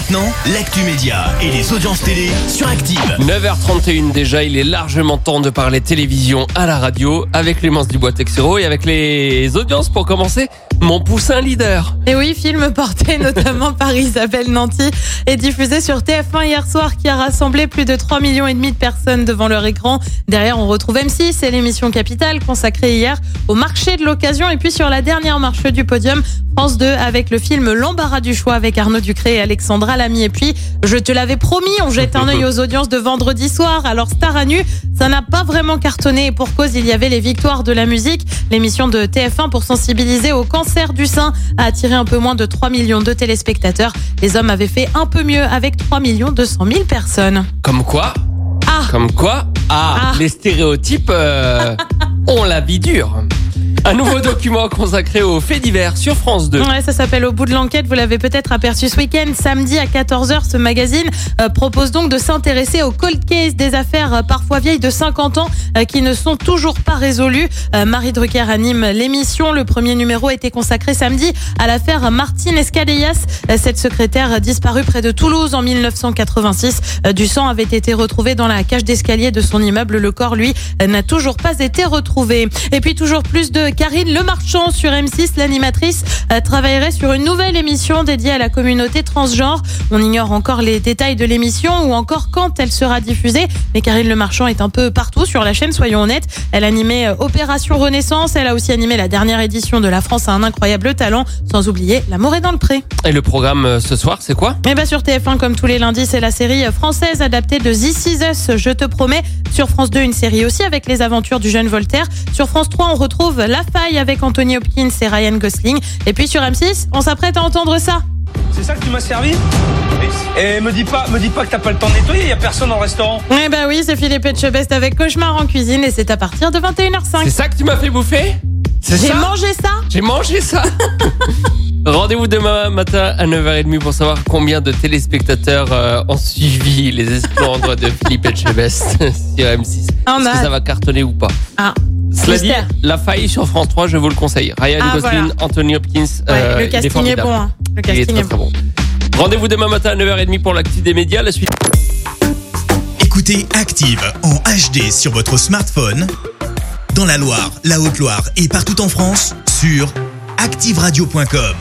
Maintenant, l'actu média et les audiences télé sur Active. 9h31 déjà, il est largement temps de parler télévision à la radio avec Clémence Dubois-Texero et avec les audiences pour commencer. Mon poussin leader. Et oui, film porté notamment par Isabelle Nanty et diffusé sur TF1 hier soir qui a rassemblé plus de 3 millions et demi de personnes devant leur écran. Derrière, on retrouve M6 et l'émission Capitale consacrée hier au marché de l'occasion et puis sur la dernière marche du podium, France 2 avec le film L'embarras du choix avec Arnaud Ducré et Alexandra Lamy. Et puis, je te l'avais promis, on jette un œil aux audiences de vendredi soir. Alors, Star à nu, ça n'a pas vraiment cartonné et pour cause, il y avait les victoires de la musique. L'émission de TF1 pour sensibiliser au cancer du sein a attiré un peu moins de 3 millions de téléspectateurs. Les hommes avaient fait un peu mieux avec 3 millions 200 000 personnes. Comme quoi Ah Comme quoi Ah, Ah. les stéréotypes euh, ont la vie dure. Un nouveau document consacré aux faits divers sur France 2. Ouais, ça s'appelle Au bout de l'enquête. Vous l'avez peut-être aperçu ce week-end. Samedi à 14h, ce magazine euh, propose donc de s'intéresser aux cold cases des affaires euh, parfois vieilles de 50 ans euh, qui ne sont toujours pas résolues. Marie Drucker anime l'émission. Le premier numéro a été consacré samedi à l'affaire Martine Escadillas. Cette secrétaire disparue près de Toulouse en 1986. Euh, Du sang avait été retrouvé dans la cage d'escalier de son immeuble. Le corps, lui, n'a toujours pas été retrouvé. Et puis toujours plus de Karine Lemarchand sur M6. L'animatrice euh, travaillerait sur une nouvelle émission dédiée à la communauté transgenre. On ignore encore les détails de l'émission ou encore quand elle sera diffusée. Mais Karine Lemarchand est un peu partout sur la chaîne, soyons honnêtes. Elle animait euh, Opération Renaissance. Elle a aussi animé la dernière édition de La France a un incroyable talent. Sans oublier L'amour est dans le pré. Et le programme euh, ce soir, c'est quoi? Et bah sur TF1, comme tous les lundis, c'est la série française adaptée de This Is Us, Je te promets. Sur France 2, une série aussi avec les aventures du jeune Voltaire. Sur France 3, on retrouve La Faille avec Anthony Hopkins et Ryan Gosling. Et puis sur M6, on s'apprête à entendre ça. C'est ça que tu m'as servi et, et me dis pas, me dis pas que t'as pas le temps de nettoyer, y a personne dans le restaurant. Eh bah oui, c'est Philippe Etchebest avec Cauchemar en cuisine et c'est à partir de 21h05. C'est ça que tu m'as fait bouffer C'est J'ai mangé ça J'ai mangé ça Rendez-vous demain matin à 9h30 pour savoir combien de téléspectateurs euh, ont suivi les esclandres de Philippe Etchebest sur M6. On Est-ce que ça va cartonner ou pas Ah, Cela dit, Mystère. La Faille sur France 3, je vous le conseille. Ryan Ah, Gosling, voilà. Anthony Hopkins, ouais, euh, le casting est, bon. hein. Le Il est casting très est très bon. bon. Rendez-vous demain matin à 9h30 pour l'actu des médias. La suite. Écoutez Active en HD sur votre smartphone, dans la Loire, la Haute-Loire et partout en France, sur activeradio.com.